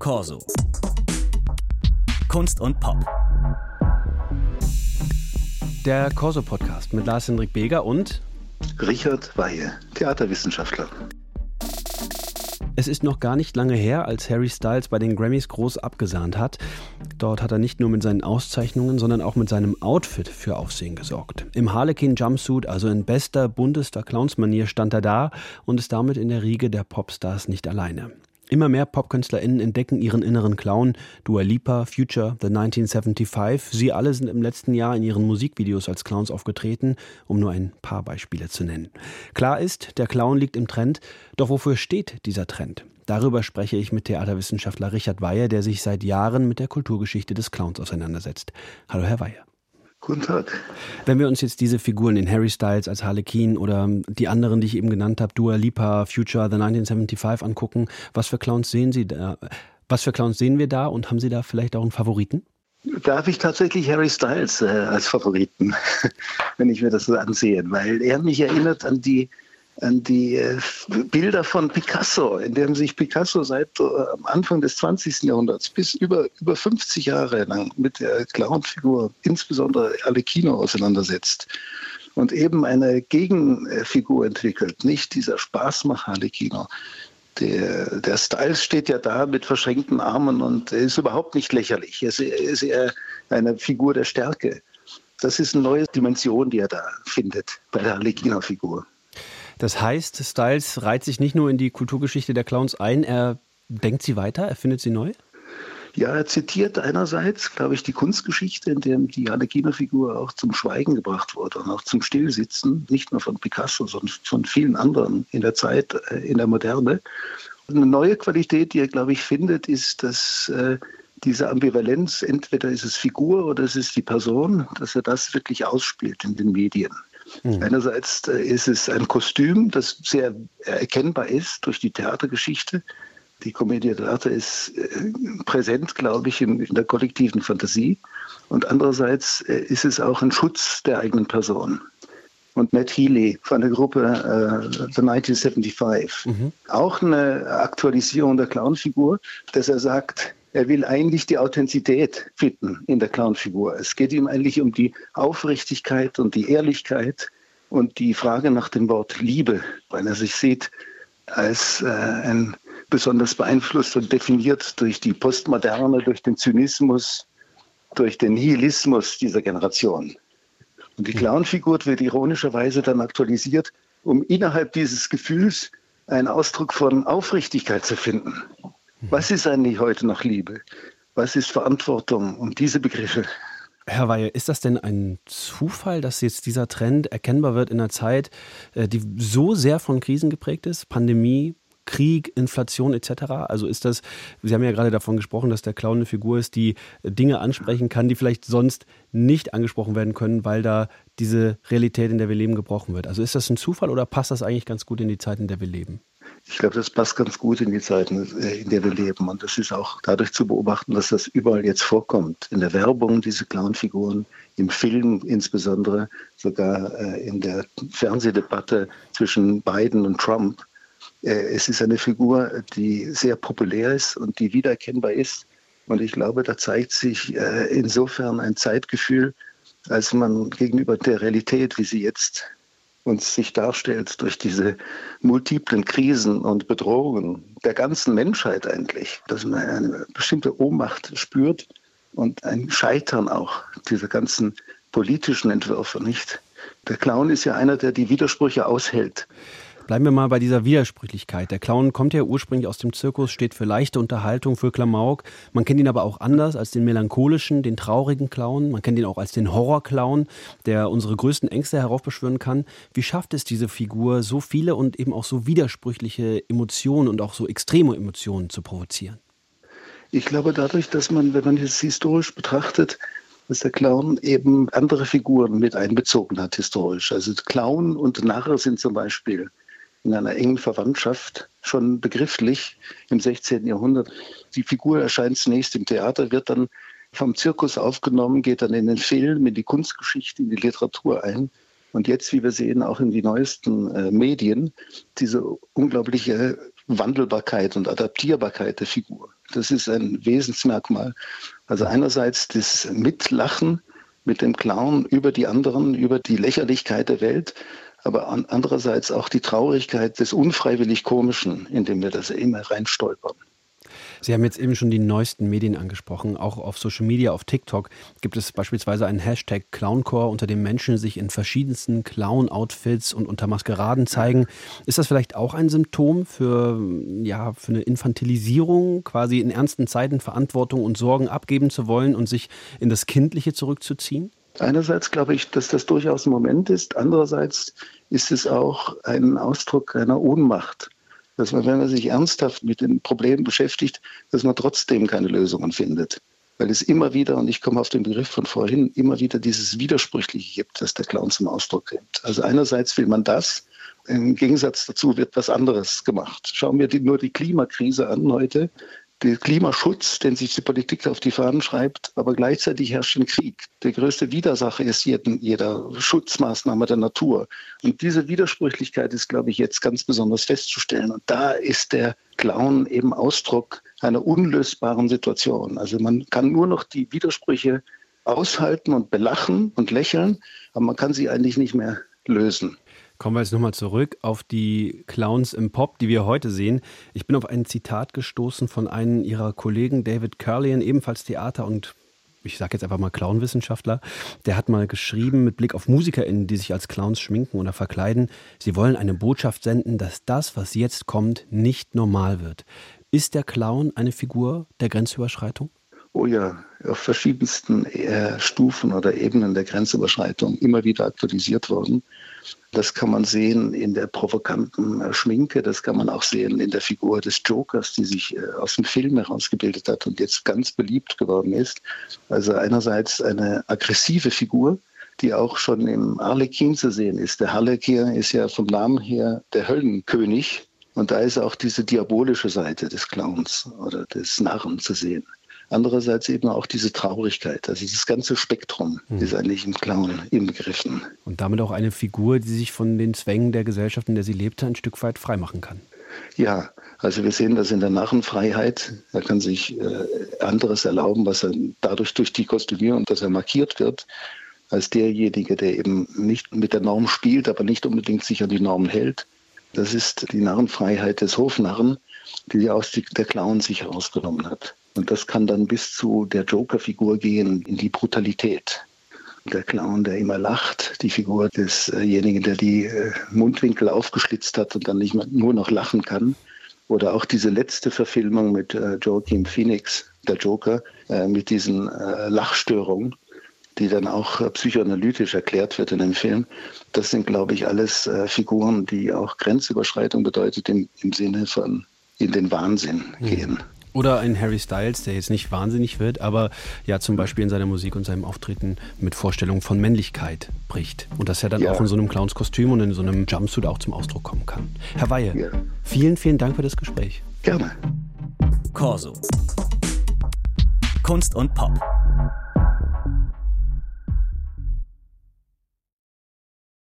Corso. Kunst und Pop. Der Corso-Podcast mit Lars-Hendrik Beger und Richard Weihe, Theaterwissenschaftler. Es ist noch gar nicht lange her, als Harry Styles bei den Grammys groß abgesahnt hat. Dort hat er nicht nur mit seinen Auszeichnungen, sondern auch mit seinem Outfit für Aufsehen gesorgt. Im Harlequin Jumpsuit, also in bester, buntester Clownsmanier, stand er da und ist damit in der Riege der Popstars nicht alleine. Immer mehr PopkünstlerInnen entdecken ihren inneren Clown. Dua Lipa, Future, The 1975. Sie alle sind im letzten Jahr in ihren Musikvideos als Clowns aufgetreten, um nur ein paar Beispiele zu nennen. Klar ist, der Clown liegt im Trend. Doch wofür steht dieser Trend? Darüber spreche ich mit Theaterwissenschaftler Richard Weyer, der sich seit Jahren mit der Kulturgeschichte des Clowns auseinandersetzt. Hallo, Herr Weyer. Guten Tag. Wenn wir uns jetzt diese Figuren, den Harry Styles als Harlequin oder die anderen, die ich eben genannt habe, Dua Lipa, Future, The 1975 angucken, was für Clowns sehen Sie da? Was für Clowns sehen wir da und haben Sie da vielleicht auch einen Favoriten? Da habe ich tatsächlich Harry Styles äh, als Favoriten, wenn ich mir das so ansehe, weil er mich erinnert an die an die äh, Bilder von Picasso, in denen sich Picasso seit äh, Anfang des 20. Jahrhunderts bis über, über 50 Jahre lang mit der Clownfigur, insbesondere Arlecchino, auseinandersetzt und eben eine Gegenfigur entwickelt, nicht dieser Spaßmacher Arlecchino. Der, der Styles steht ja da mit verschränkten Armen und ist überhaupt nicht lächerlich. Er ist, ist eher eine Figur der Stärke. Das ist eine neue Dimension, die er da findet bei der Arlecchino-Figur. Das heißt, Styles reiht sich nicht nur in die Kulturgeschichte der Clowns ein, er denkt sie weiter, er findet sie neu? Ja, er zitiert einerseits, glaube ich, die Kunstgeschichte, in der die Arlecchino-Figur auch zum Schweigen gebracht wurde und auch zum Stillsitzen, nicht nur von Picasso, sondern von vielen anderen in der Zeit, äh, in der Moderne. Und eine neue Qualität, die er, glaube ich, findet, ist, dass äh, diese Ambivalenz, entweder ist es Figur oder es ist die Person, dass er das wirklich ausspielt in den Medien. Mhm. Einerseits äh, ist es ein Kostüm, das sehr erkennbar ist durch die Theatergeschichte. Die Komödie Theater ist äh, präsent, glaube ich, in, der kollektiven Fantasie. Und andererseits äh, ist es auch ein Schutz der eigenen Person. Und Matt Healy von der Gruppe uh, The 1975. Mhm. Auch eine Aktualisierung der Clownfigur, dass er sagt, er will eigentlich die Authentizität finden in der Clownfigur. Es geht ihm eigentlich um die Aufrichtigkeit und die Ehrlichkeit und die Frage nach dem Wort Liebe, weil er sich sieht als äh, ein besonders beeinflusst und definiert durch die Postmoderne, durch den Zynismus, durch den Nihilismus dieser Generation. Und die Clownfigur wird ironischerweise dann aktualisiert, um innerhalb dieses Gefühls einen Ausdruck von Aufrichtigkeit zu finden. Was ist eigentlich heute noch Liebe? Was ist Verantwortung? Und diese Begriffe. Herr Weihe, ist das denn ein Zufall, dass jetzt dieser Trend erkennbar wird in einer Zeit, äh, die so sehr von Krisen geprägt ist? Pandemie, Krieg, Inflation etc. Also ist das, Sie haben ja gerade davon gesprochen, dass der Clown eine Figur ist, die Dinge ansprechen kann, die vielleicht sonst nicht angesprochen werden können, weil da diese Realität, in der wir leben, gebrochen wird. Also ist das ein Zufall oder passt das eigentlich ganz gut in die Zeit, in der wir leben? Ich glaube, das passt ganz gut in die Zeiten, äh, in der wir leben. Und das ist auch dadurch zu beobachten, dass das überall jetzt vorkommt. In der Werbung, diese Clownfiguren, im Film insbesondere, sogar äh, in der Fernsehdebatte zwischen Biden und Trump. Äh, es ist eine Figur, die sehr populär ist und die wiedererkennbar ist. Und ich glaube, da zeigt sich insofern ein Zeitgefühl, als man gegenüber der Realität, wie sie jetzt uns sich darstellt durch diese multiplen Krisen und Bedrohungen der ganzen Menschheit eigentlich, dass man eine bestimmte Ohnmacht spürt und ein Scheitern auch dieser ganzen politischen Entwürfe nicht. Der Clown ist ja einer, der die Widersprüche aushält. Bleiben wir mal bei dieser Widersprüchlichkeit. Der Clown kommt ja ursprünglich aus dem Zirkus, steht für leichte Unterhaltung, für Klamauk. Man kennt ihn aber auch anders als den melancholischen, den traurigen Clown. Man kennt ihn auch als den Horrorclown, der unsere größten Ängste heraufbeschwören kann. Wie schafft es diese Figur, so viele und eben auch so widersprüchliche Emotionen und auch so extreme Emotionen zu provozieren? Ich glaube dadurch, dass man, wenn man es historisch betrachtet, dass der Clown eben andere Figuren mit einbezogen hat historisch. Also Clown und Narre sind zum Beispiel in einer engen Verwandtschaft schon begrifflich im 16. Jahrhundert. Die Figur erscheint zunächst im Theater, wird dann vom Zirkus aufgenommen, geht dann in den Film, in die Kunstgeschichte, in die Literatur ein. Und jetzt, wie wir sehen, auch in die neuesten äh, Medien, diese unglaubliche Wandelbarkeit und Adaptierbarkeit der Figur. Das ist ein Wesensmerkmal. Also einerseits das Mitlachen mit dem Clown über die anderen, über die Lächerlichkeit der Welt, aber andererseits auch die Traurigkeit des unfreiwillig Komischen, in dem wir das immer reinstolpern. Sie haben jetzt eben schon die neuesten Medien angesprochen. Auch auf Social Media, auf TikTok gibt es beispielsweise einen Hashtag Clowncore, unter dem Menschen sich in verschiedensten Clown-Outfits und unter Maskeraden zeigen. Ist das vielleicht auch ein Symptom für, ja, für eine Infantilisierung, quasi in ernsten Zeiten Verantwortung und Sorgen abgeben zu wollen und sich in das Kindliche zurückzuziehen? Einerseits glaube ich, dass das durchaus ein Moment ist. Andererseits ist es auch ein Ausdruck einer Ohnmacht dass man, wenn man sich ernsthaft mit den Problemen beschäftigt, dass man trotzdem keine Lösungen findet. Weil es immer wieder, und ich komme auf den Begriff von vorhin, immer wieder dieses Widersprüchliche gibt, das der Clown zum Ausdruck bringt. Also einerseits will man das, im Gegensatz dazu wird was anderes gemacht. Schauen wir die, nur die Klimakrise an heute der Klimaschutz, den sich die Politik auf die Fahnen schreibt, aber gleichzeitig herrscht ein Krieg. Der größte Widersacher ist jeden, jeder Schutzmaßnahme der Natur. Und diese Widersprüchlichkeit ist, glaube ich, jetzt ganz besonders festzustellen. Und da ist der Clown eben Ausdruck einer unlösbaren Situation. Also man kann nur noch die Widersprüche aushalten und belachen und lächeln, aber man kann sie eigentlich nicht mehr lösen. Kommen wir jetzt nochmal zurück auf die Clowns im Pop, die wir heute sehen. Ich bin auf ein Zitat gestoßen von einem ihrer Kollegen, David Curlian, ebenfalls Theater- und ich sage jetzt einfach mal Clownwissenschaftler, der hat mal geschrieben mit Blick auf MusikerInnen, die sich als Clowns schminken oder verkleiden, sie wollen eine Botschaft senden, dass das, was jetzt kommt, nicht normal wird. Ist der Clown eine Figur der Grenzüberschreitung? Oh ja, auf verschiedensten äh, Stufen oder Ebenen der Grenzüberschreitung immer wieder aktualisiert worden. Das kann man sehen in der provokanten äh, Schminke, das kann man auch sehen in der Figur des Jokers, die sich äh, aus dem Film herausgebildet hat und jetzt ganz beliebt geworden ist. Also einerseits eine aggressive Figur, die auch schon im Arlekin zu sehen ist. Der Harlekin ist ja vom Namen her der Höllenkönig und da ist auch diese diabolische Seite des Clowns oder des Narren zu sehen andererseits eben auch diese Traurigkeit. Also dieses ganze Spektrum mhm. ist eigentlich im Clown inbegriffen. Und damit auch eine Figur, die sich von den Zwängen der Gesellschaft, in der sie lebte, ein Stück weit freimachen kann. Ja, also wir sehen das in der Narrenfreiheit. Er kann sich äh, anderes erlauben, was er dadurch durch die Kostümierung, dass er markiert wird, als derjenige, der eben nicht mit der Norm spielt, aber nicht unbedingt sich an die Norm hält. Das ist die Narrenfreiheit des Hofnarren, die aus der Clown sich herausgenommen hat. Und das kann dann bis zu der Joker-Figur gehen, in die Brutalität. Der Clown, der immer lacht, die Figur desjenigen, der die äh, Mundwinkel aufgeschlitzt hat und dann nicht mehr, nur noch lachen kann. Oder auch diese letzte Verfilmung mit äh, Joaquin Phoenix, der Joker, äh, mit diesen Lachstörungen, die dann auch psychoanalytisch erklärt wird in dem Film. Das sind, glaube ich, alles Figuren, die auch Grenzüberschreitung bedeutet im, im Sinne von in den Wahnsinn mhm. gehen. Oder ein Harry Styles, der jetzt nicht wahnsinnig wird, aber ja zum Beispiel in seiner Musik und seinem Auftreten mit Vorstellungen von Männlichkeit bricht. Und dass er dann ja. auch in so einem Clownskostüm und in so einem Jumpsuit auch zum Ausdruck kommen kann. Herr Weihe, ja. vielen, vielen Dank für das Gespräch. Gerne. Corso. Kunst und Pop.